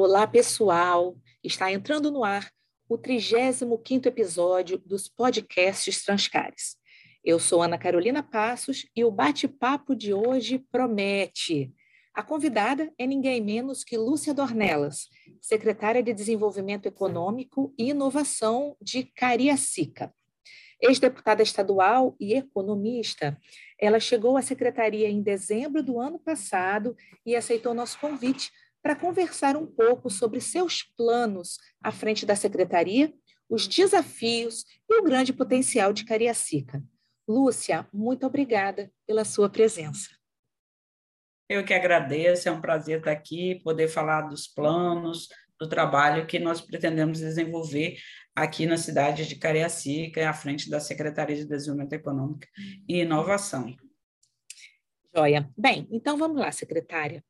Olá, pessoal! Está entrando no ar o 35º episódio dos podcasts Transcares. Eu sou Ana Carolina Passos e o bate-papo de hoje promete. A convidada é ninguém menos que Lúcia Dornelas, secretária de Desenvolvimento Econômico e Inovação de Cariacica. Ex-deputada estadual e economista, ela chegou à secretaria em dezembro do ano passado e aceitou nosso convite para conversar um pouco sobre seus planos à frente da secretaria, os desafios e o grande potencial de Cariacica. Lúcia, muito obrigada pela sua presença. Eu que agradeço, é um prazer estar aqui, poder falar dos planos, do trabalho que nós pretendemos desenvolver aqui na cidade de Cariacica, à frente da Secretaria de Desenvolvimento Econômico e Inovação. Joia. Bem, então vamos lá, secretária.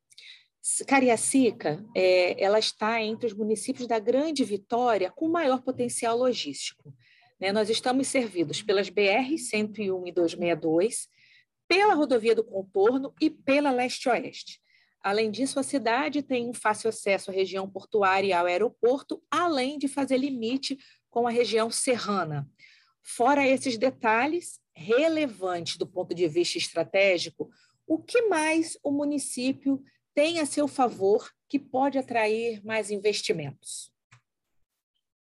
Cariacica, é, ela está entre os municípios da Grande Vitória com maior potencial logístico. Né? Nós estamos servidos pelas BR 101 e 262, pela rodovia do Contorno e pela Leste-Oeste. Além disso, a cidade tem um fácil acesso à região portuária e ao aeroporto, além de fazer limite com a região serrana. Fora esses detalhes relevantes do ponto de vista estratégico, o que mais o município tem a seu favor que pode atrair mais investimentos?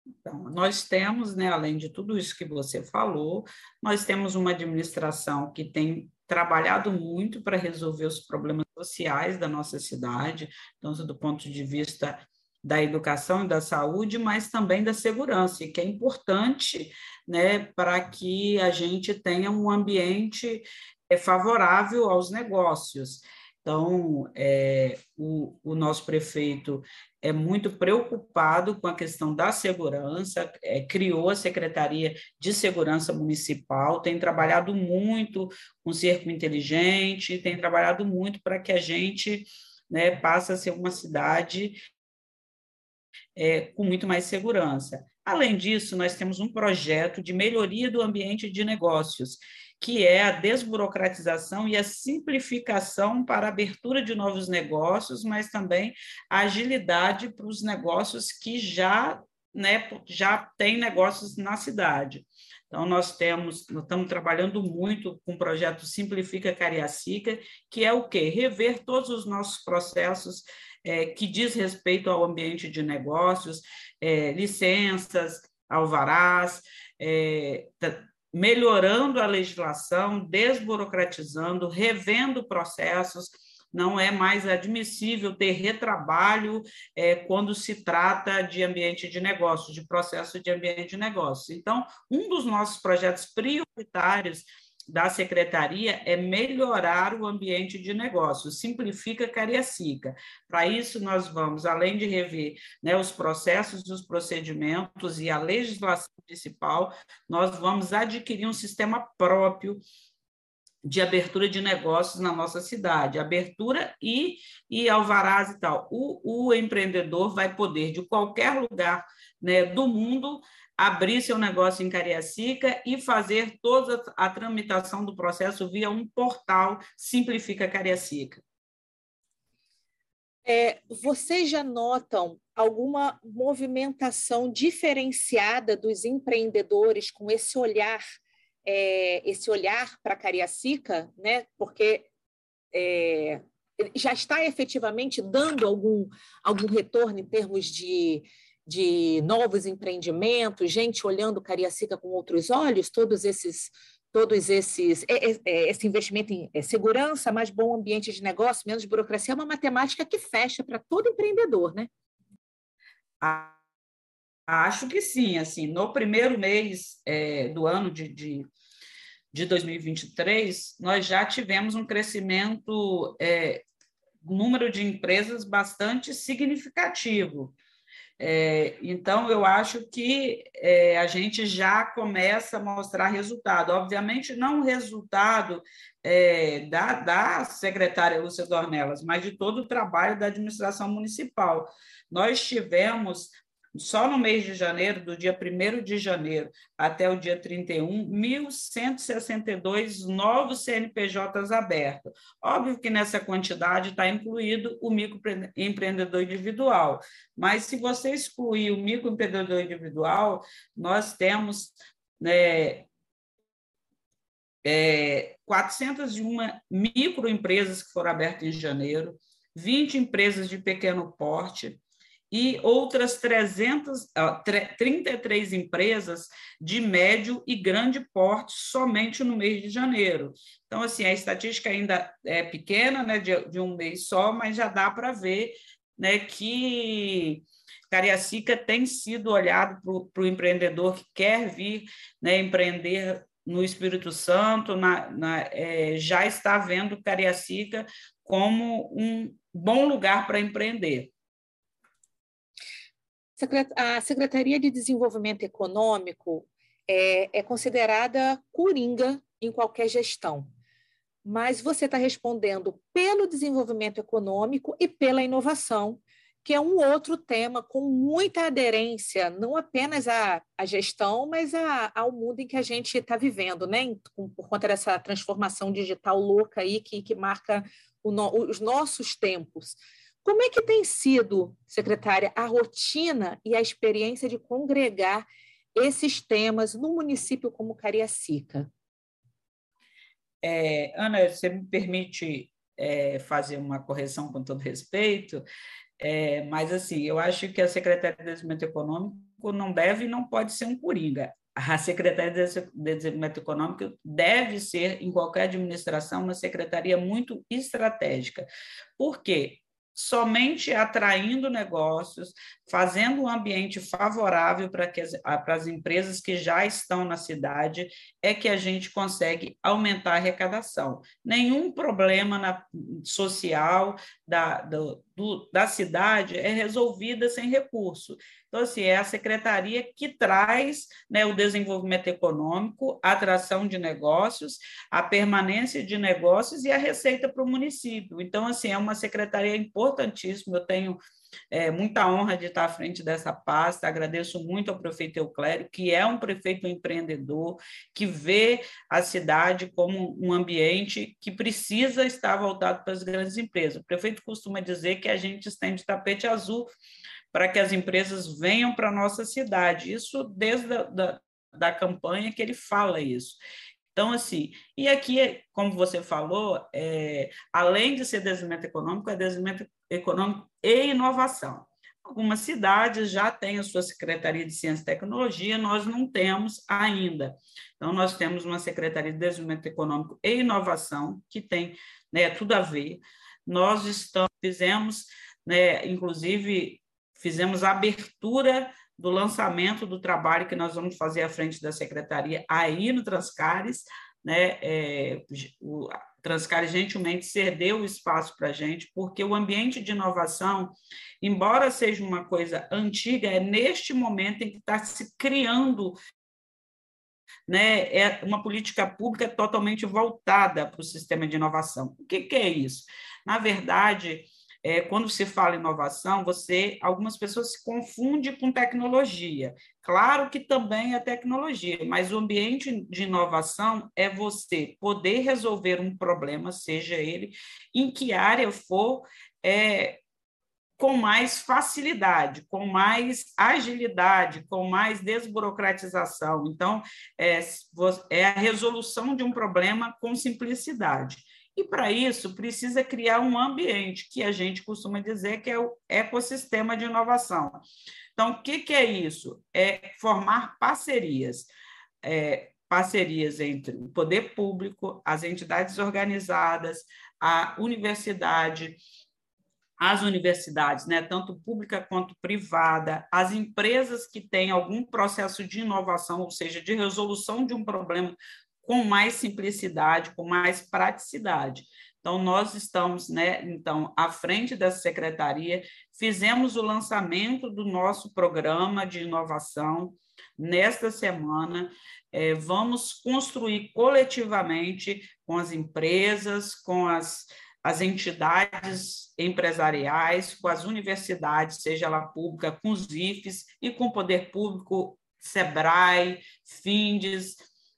Então, nós temos, né, além de tudo isso que você falou, nós temos uma administração que tem trabalhado muito para resolver os problemas sociais da nossa cidade, tanto do ponto de vista da educação e da saúde, mas também da segurança, e que é importante né, para que a gente tenha um ambiente é, favorável aos negócios. Então, é, o, o, nosso prefeito é muito preocupado com a questão da segurança, é, criou a Secretaria de Segurança Municipal, tem trabalhado muito com cerco inteligente, tem trabalhado muito para que a gente né, passe a ser uma cidade é, com muito mais segurança. Além disso, nós temos um projeto de melhoria do ambiente de negócios, que é a desburocratização e a simplificação para a abertura de novos negócios, mas também a agilidade para os negócios que já, né, já têm negócios na cidade. Então, nós temos, nós estamos trabalhando muito com o projeto Simplifica Cariacica, que é o quê? Rever todos os nossos processos é, que diz respeito ao ambiente de negócios, é, licenças, alvarás, é, melhorando a legislação, desburocratizando, revendo processos. Não é mais admissível ter retrabalho é, quando se trata de ambiente de negócios, de processo de ambiente de negócios. Então, um dos nossos projetos prioritários da secretaria é melhorar o ambiente de negócio, simplifica Cariacica. Para isso, nós vamos, além de rever né, os processos os procedimentos e a legislação municipal, nós vamos adquirir um sistema próprio de abertura de negócios na nossa cidade, abertura e, e alvarás e tal. O, o empreendedor vai poder, de qualquer lugar né, do mundo, abrir seu negócio em Cariacica e fazer toda a tramitação do processo via um portal Simplifica Cariacica. É, vocês já notam alguma movimentação diferenciada dos empreendedores com esse olhar, é, esse olhar para Cariacica, né? Porque é, já está efetivamente dando algum, algum retorno em termos de de novos empreendimentos, gente olhando Cariacica com outros olhos, todos esses todos esses é, é, é, esse investimento em segurança, mais bom ambiente de negócio, menos burocracia, é uma matemática que fecha para todo empreendedor, né? Acho que sim, assim, no primeiro mês é, do ano de, de, de 2023, nós já tivemos um crescimento, é, número de empresas bastante significativo. É, então, eu acho que é, a gente já começa a mostrar resultado. Obviamente, não o resultado é, da, da secretária Lúcia Dornelas, mas de todo o trabalho da administração municipal. Nós tivemos só no mês de janeiro, do dia 1 de janeiro até o dia 31, 1.162 novos CNPJs abertos. Óbvio que nessa quantidade está incluído o microempreendedor individual, mas se você excluir o microempreendedor individual, nós temos né, é, 401 microempresas que foram abertas em janeiro, 20 empresas de pequeno porte, e outras 300, 33 empresas de médio e grande porte somente no mês de janeiro. Então, assim, a estatística ainda é pequena, né, de, de um mês só, mas já dá para ver né, que Cariacica tem sido olhado para o empreendedor que quer vir né, empreender no Espírito Santo, na, na, é, já está vendo Cariacica como um bom lugar para empreender. A Secretaria de Desenvolvimento Econômico é, é considerada coringa em qualquer gestão, mas você está respondendo pelo desenvolvimento econômico e pela inovação, que é um outro tema com muita aderência, não apenas à, à gestão, mas ao mundo em que a gente está vivendo, né? por conta dessa transformação digital louca aí que, que marca no, os nossos tempos. Como é que tem sido, secretária, a rotina e a experiência de congregar esses temas no município como Cariacica? É, Ana, você me permite é, fazer uma correção com todo respeito, é, mas assim, eu acho que a Secretaria de Desenvolvimento Econômico não deve e não pode ser um coringa. A Secretaria de Desenvolvimento Econômico deve ser, em qualquer administração, uma secretaria muito estratégica. Por quê? Somente atraindo negócios, fazendo um ambiente favorável para, que as, para as empresas que já estão na cidade, é que a gente consegue aumentar a arrecadação. Nenhum problema na, social da, do, do, da cidade é resolvida sem recurso. Então, assim, é a secretaria que traz né, o desenvolvimento econômico, a atração de negócios, a permanência de negócios e a receita para o município. Então, assim, é uma secretaria importantíssima. Eu tenho é, muita honra de estar à frente dessa pasta. Agradeço muito ao prefeito Euclério, que é um prefeito empreendedor, que vê a cidade como um ambiente que precisa estar voltado para as grandes empresas. O prefeito costuma dizer que a gente estende tapete azul para que as empresas venham para a nossa cidade. Isso desde a da, da campanha que ele fala isso. Então, assim, e aqui, como você falou, é, além de ser desenvolvimento econômico, é desenvolvimento econômico e inovação. Algumas cidades já têm a sua Secretaria de Ciência e Tecnologia, nós não temos ainda. Então, nós temos uma Secretaria de Desenvolvimento Econômico e Inovação, que tem né, tudo a ver. Nós estamos, fizemos, né, inclusive, fizemos a abertura do lançamento do trabalho que nós vamos fazer à frente da secretaria aí no Transcares, né? É, o Transcares gentilmente cedeu o espaço para a gente, porque o ambiente de inovação, embora seja uma coisa antiga, é neste momento em que está se criando né, é uma política pública totalmente voltada para o sistema de inovação. O que, que é isso? Na verdade, é, quando se fala inovação, você, algumas pessoas se confundem com tecnologia. Claro que também é tecnologia, mas o ambiente de inovação é você poder resolver um problema, seja ele em que área for, é, com mais facilidade, com mais agilidade, com mais desburocratização. Então, é, é a resolução de um problema com simplicidade. E para isso precisa criar um ambiente que a gente costuma dizer que é o ecossistema de inovação. Então, o que, que é isso? É formar parcerias. É, parcerias entre o poder público, as entidades organizadas, a universidade, as universidades, né, tanto pública quanto privada, as empresas que têm algum processo de inovação, ou seja, de resolução de um problema com mais simplicidade, com mais praticidade. Então, nós estamos, né, então, à frente dessa secretaria, fizemos o lançamento do nosso programa de inovação nesta semana. É, vamos construir coletivamente com as empresas, com as, as entidades empresariais, com as universidades, seja ela pública, com os IFES e com o poder público, SEBRAE, FINDES,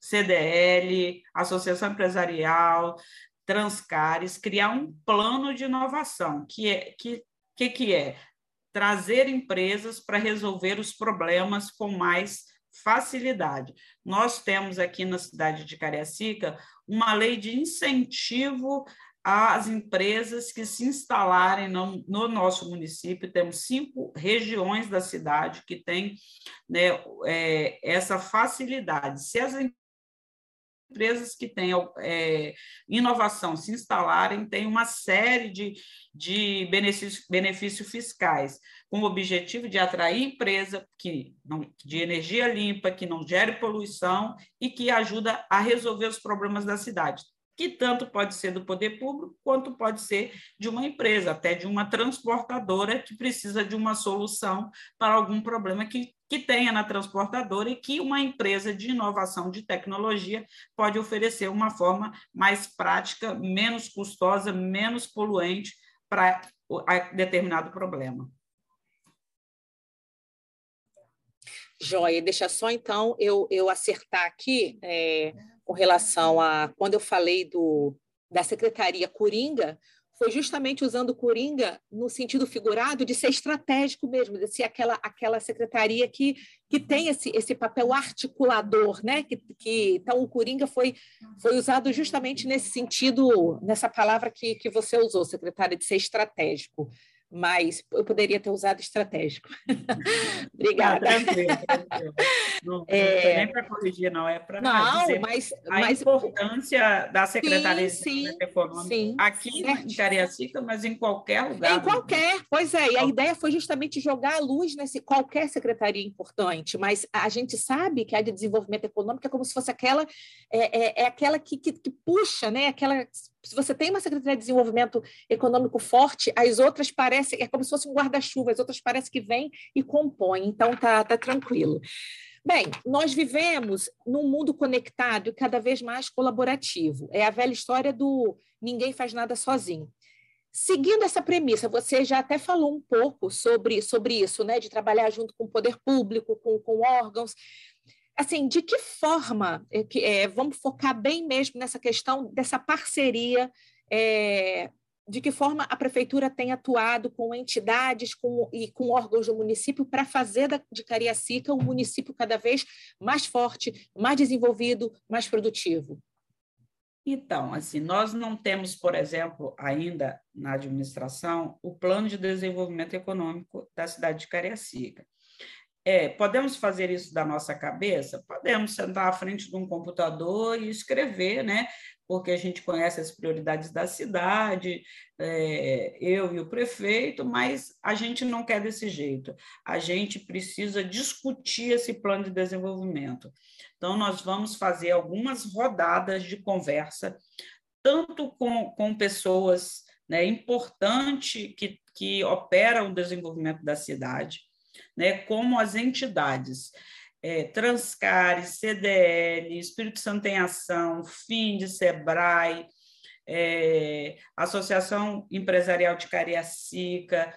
CDL, Associação Empresarial, Transcares, criar um plano de inovação, que é que, que, que é trazer empresas para resolver os problemas com mais facilidade. Nós temos aqui na cidade de Cariacica uma lei de incentivo às empresas que se instalarem no, no nosso município. Temos cinco regiões da cidade que têm né, é, essa facilidade. Se as que têm é, inovação se instalarem têm uma série de, de benefícios, benefícios fiscais, com o objetivo de atrair empresa que de energia limpa, que não gere poluição e que ajuda a resolver os problemas da cidade que tanto pode ser do poder público, quanto pode ser de uma empresa, até de uma transportadora que precisa de uma solução para algum problema que, que tenha na transportadora e que uma empresa de inovação de tecnologia pode oferecer uma forma mais prática, menos custosa, menos poluente para determinado problema. Joia, deixa só então eu, eu acertar aqui. É com relação a quando eu falei do, da secretaria Coringa, foi justamente usando Coringa no sentido figurado de ser estratégico mesmo, de ser aquela, aquela secretaria que, que tem esse, esse papel articulador, né? Que, que, então, o Coringa foi, foi usado justamente nesse sentido, nessa palavra que, que você usou, secretária, de ser estratégico mas eu poderia ter usado estratégico. Obrigada. Não, tranquilo, tranquilo. Não, é... é nem para corrigir, não, é para dizer mas, a mas... importância da Secretaria sim, de Econômica sim, aqui certo. em Cariacica, mas em qualquer lugar. Em qualquer, pois é, e a ideia foi justamente jogar a luz nesse qualquer secretaria importante, mas a gente sabe que a de desenvolvimento econômico é como se fosse aquela, é, é, é aquela que, que, que puxa, né? aquela se você tem uma Secretaria de Desenvolvimento Econômico forte, as outras parecem, é como se fosse um guarda-chuva, as outras parecem que vêm e compõem, então tá, tá tranquilo. Bem, nós vivemos num mundo conectado e cada vez mais colaborativo. É a velha história do ninguém faz nada sozinho. Seguindo essa premissa, você já até falou um pouco sobre, sobre isso, né? De trabalhar junto com o poder público, com, com órgãos assim, de que forma, é, é, vamos focar bem mesmo nessa questão dessa parceria, é, de que forma a prefeitura tem atuado com entidades com, e com órgãos do município para fazer da, de Cariacica um município cada vez mais forte, mais desenvolvido, mais produtivo? Então, assim, nós não temos, por exemplo, ainda na administração, o plano de desenvolvimento econômico da cidade de Cariacica. É, podemos fazer isso da nossa cabeça? Podemos sentar à frente de um computador e escrever, né? Porque a gente conhece as prioridades da cidade, é, eu e o prefeito, mas a gente não quer desse jeito. A gente precisa discutir esse plano de desenvolvimento. Então, nós vamos fazer algumas rodadas de conversa, tanto com, com pessoas né, importantes que, que operam o desenvolvimento da cidade, né, como as entidades é, Transcares, CDL, Espírito Santo em Ação, FIND, SEBRAE, é, Associação Empresarial de Cariacica,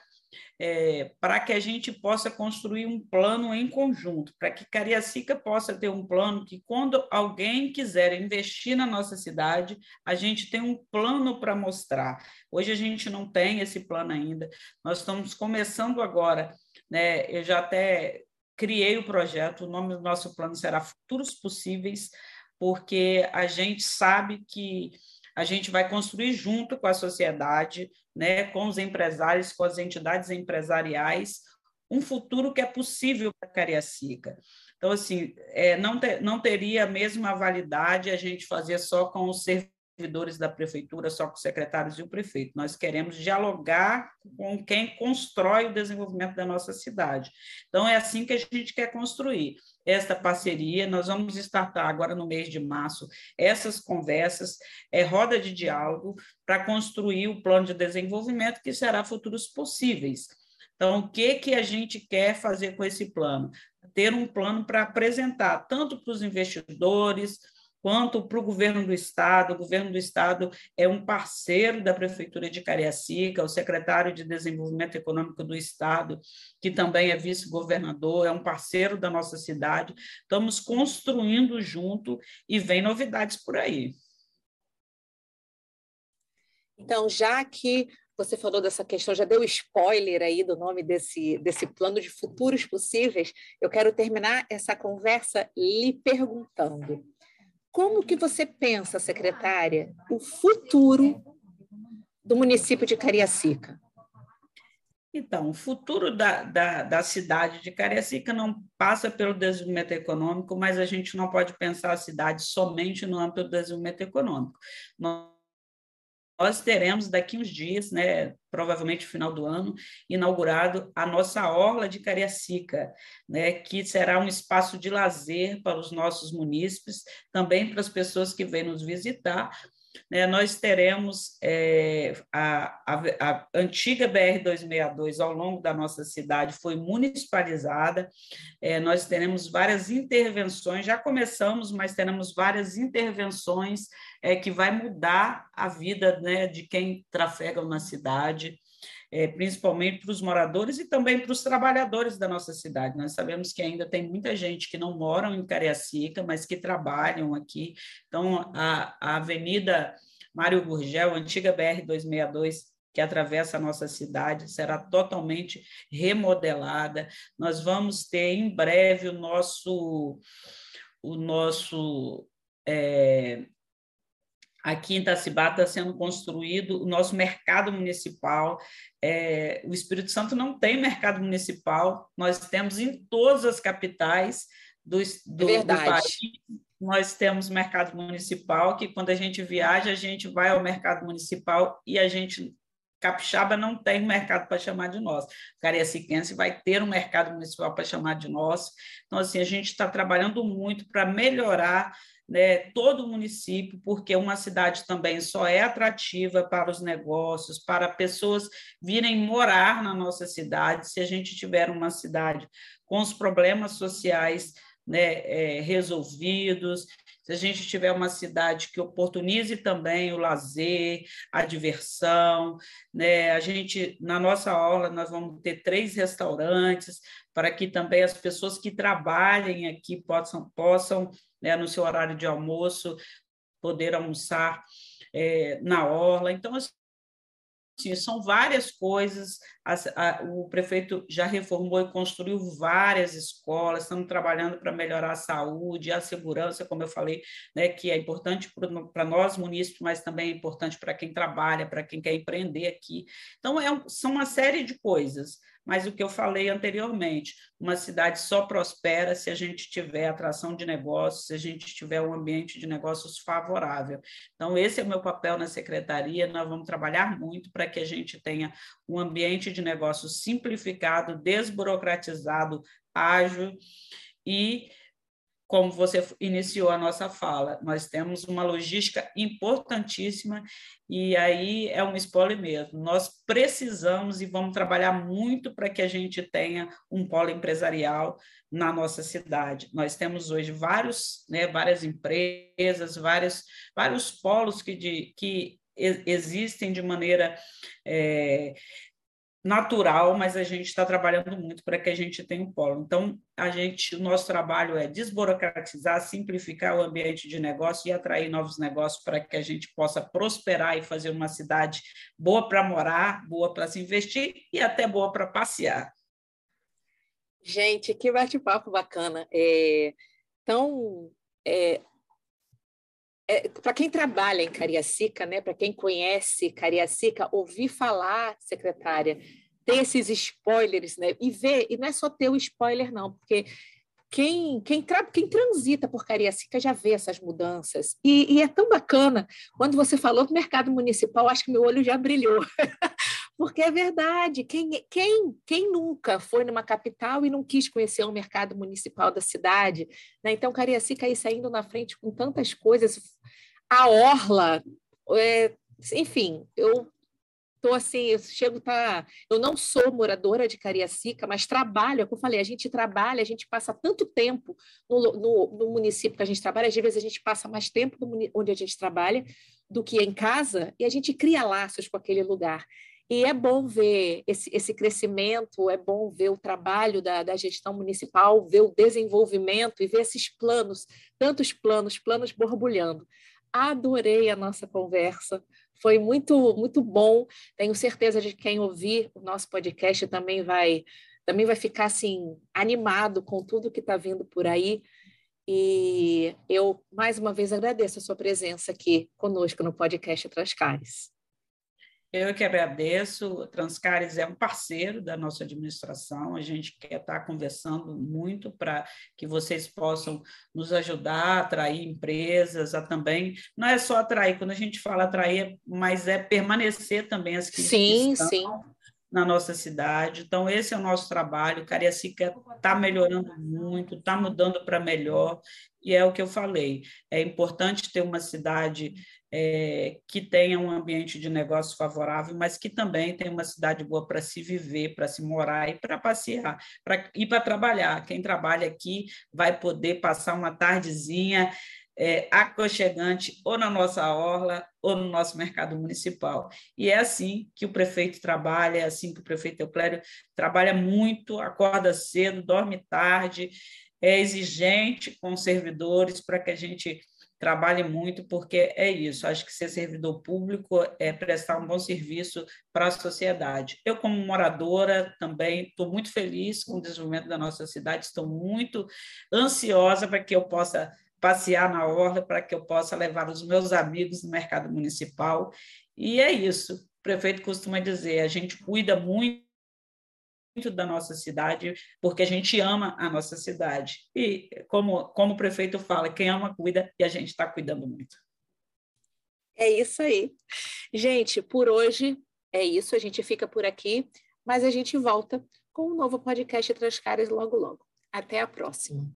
é, para que a gente possa construir um plano em conjunto, para que Cariacica possa ter um plano que, quando alguém quiser investir na nossa cidade, a gente tem um plano para mostrar. Hoje a gente não tem esse plano ainda, nós estamos começando agora né? Eu já até criei o projeto, o nome do nosso plano será Futuros Possíveis, porque a gente sabe que a gente vai construir junto com a sociedade, né, com os empresários, com as entidades empresariais, um futuro que é possível para Cariacica. Então, assim, é, não, ter, não teria a mesma validade a gente fazer só com os serviços servidores da prefeitura, só com os secretários e o prefeito. Nós queremos dialogar com quem constrói o desenvolvimento da nossa cidade. Então, é assim que a gente quer construir esta parceria. Nós vamos startar agora no mês de março essas conversas, é roda de diálogo para construir o plano de desenvolvimento que será futuros possíveis. Então, o que, que a gente quer fazer com esse plano? Ter um plano para apresentar tanto para os investidores, quanto para o governo do Estado. O governo do Estado é um parceiro da Prefeitura de Cariacica, o secretário de Desenvolvimento Econômico do Estado, que também é vice-governador, é um parceiro da nossa cidade. Estamos construindo junto e vem novidades por aí. Então, já que você falou dessa questão, já deu spoiler aí do nome desse, desse plano de futuros possíveis, eu quero terminar essa conversa lhe perguntando: como que você pensa, secretária, o futuro do município de Cariacica? Então, o futuro da, da, da, cidade de Cariacica não passa pelo desenvolvimento econômico, mas a gente não pode pensar a cidade somente no âmbito do desenvolvimento econômico. Nós nós teremos daqui uns dias, né, provavelmente no final do ano, inaugurado a nossa Orla de Cariacica, né, que será um espaço de lazer para os nossos munícipes, também para as pessoas que vêm nos visitar, né, nós teremos é, a, a, a, antiga BR-262 ao longo da nossa cidade foi municipalizada, é, nós teremos várias intervenções, já começamos, mas teremos várias intervenções é, que vai mudar a vida né, de quem trafega na cidade, é, principalmente para os moradores e também para os trabalhadores da nossa cidade. Nós sabemos que ainda tem muita gente que não moram em Cariacica, mas que trabalham aqui. Então, a, a Avenida Mário Gurgel, antiga BR-262, que atravessa a nossa cidade, será totalmente remodelada. Nós vamos ter em breve o nosso, o nosso é, Aqui em Itacibá está sendo construído o nosso mercado municipal. É, o Espírito Santo não tem mercado municipal, nós temos em todas as capitais do, do, do país. Nós temos mercado municipal, que quando a gente viaja, a gente vai ao mercado municipal e a gente Capixaba não tem mercado para chamar de nosso. Cariaciquense vai ter um mercado municipal para chamar de nosso. Então, assim, a gente está trabalhando muito para melhorar né, todo o município, porque uma cidade também só é atrativa para os negócios, para pessoas virem morar na nossa cidade, se a gente tiver uma cidade com os problemas sociais né, é, resolvidos, se a gente tiver uma cidade que oportunize também o lazer, a diversão, né, a gente, na nossa aula, nós vamos ter três restaurantes, para que também as pessoas que trabalhem aqui possam, possam né, no seu horário de almoço, poder almoçar é, na orla. Então, assim, são várias coisas. A, a, o prefeito já reformou e construiu várias escolas, estamos trabalhando para melhorar a saúde, a segurança, como eu falei, né, que é importante para nós munícipes, mas também é importante para quem trabalha, para quem quer empreender aqui. Então, é, são uma série de coisas mas o que eu falei anteriormente, uma cidade só prospera se a gente tiver atração de negócios, se a gente tiver um ambiente de negócios favorável. Então, esse é o meu papel na secretaria, nós vamos trabalhar muito para que a gente tenha um ambiente de negócios simplificado, desburocratizado, ágil e como você iniciou a nossa fala, nós temos uma logística importantíssima e aí é um spoiler mesmo. Nós precisamos e vamos trabalhar muito para que a gente tenha um polo empresarial na nossa cidade. Nós temos hoje vários, né, várias empresas, vários, vários polos que, de, que existem de maneira é, natural, mas a gente está trabalhando muito para que a gente tenha um polo. Então, a gente, o nosso trabalho é desburocratizar, simplificar o ambiente de negócio e atrair novos negócios para que a gente possa prosperar e fazer uma cidade boa para morar, boa para se investir e até boa para passear. Gente, que bate-papo bacana. É, então, é, é, para quem trabalha em Cariacica, né, para quem conhece Cariacica, ouvir falar, secretária, ter esses spoilers, né, e ver, e não é só ter o spoiler, não, porque quem, quem, tra quem transita por Cariacica já vê essas mudanças. E, e, é tão bacana. Quando você falou do mercado municipal, acho que meu olho já brilhou. Porque é verdade. Quem, quem, quem nunca foi numa capital e não quis conhecer o mercado municipal da cidade? Né? Então, Cariacica aí saindo na frente com tantas coisas. A Orla, é, enfim, eu Tô assim, eu chego tá, eu não sou moradora de Cariacica, mas trabalho, é como eu falei, a gente trabalha, a gente passa tanto tempo no, no, no município que a gente trabalha, às vezes a gente passa mais tempo onde a gente trabalha do que em casa, e a gente cria laços com aquele lugar. E é bom ver esse, esse crescimento, é bom ver o trabalho da, da gestão municipal, ver o desenvolvimento e ver esses planos, tantos planos, planos borbulhando. Adorei a nossa conversa, foi muito, muito bom. Tenho certeza de que quem ouvir o nosso podcast também vai, também vai ficar assim animado com tudo que está vindo por aí. E eu mais uma vez agradeço a sua presença aqui conosco no podcast Transcares. Eu que agradeço. O Transcares é um parceiro da nossa administração. A gente quer estar conversando muito para que vocês possam nos ajudar a atrair empresas, a também. Não é só atrair, quando a gente fala atrair, mas é permanecer também as que sim, estão sim. Na nossa cidade. Então, esse é o nosso trabalho. Cariacica está melhorando muito, está mudando para melhor. E é o que eu falei: é importante ter uma cidade é, que tenha um ambiente de negócio favorável, mas que também tenha uma cidade boa para se viver, para se morar e para passear, para ir para trabalhar. Quem trabalha aqui vai poder passar uma tardezinha é, aconchegante ou na nossa orla ou no nosso mercado municipal. E é assim que o prefeito trabalha, é assim que o prefeito Euclério trabalha muito, acorda cedo, dorme tarde, é exigente com os servidores para que a gente trabalhe muito, porque é isso. Acho que ser servidor público é prestar um bom serviço para a sociedade. Eu, como moradora, também estou muito feliz com o desenvolvimento da nossa cidade, estou muito ansiosa para que eu possa passear na orla, para que eu possa levar os meus amigos no mercado municipal. E é isso. O prefeito costuma dizer: a gente cuida muito da nossa cidade, porque a gente ama a nossa cidade. E, como, como o prefeito fala, quem ama, cuida, e a gente está cuidando muito. É isso aí. Gente, por hoje é isso, a gente fica por aqui, mas a gente volta com um novo podcast Transcaras logo logo. Até a próxima.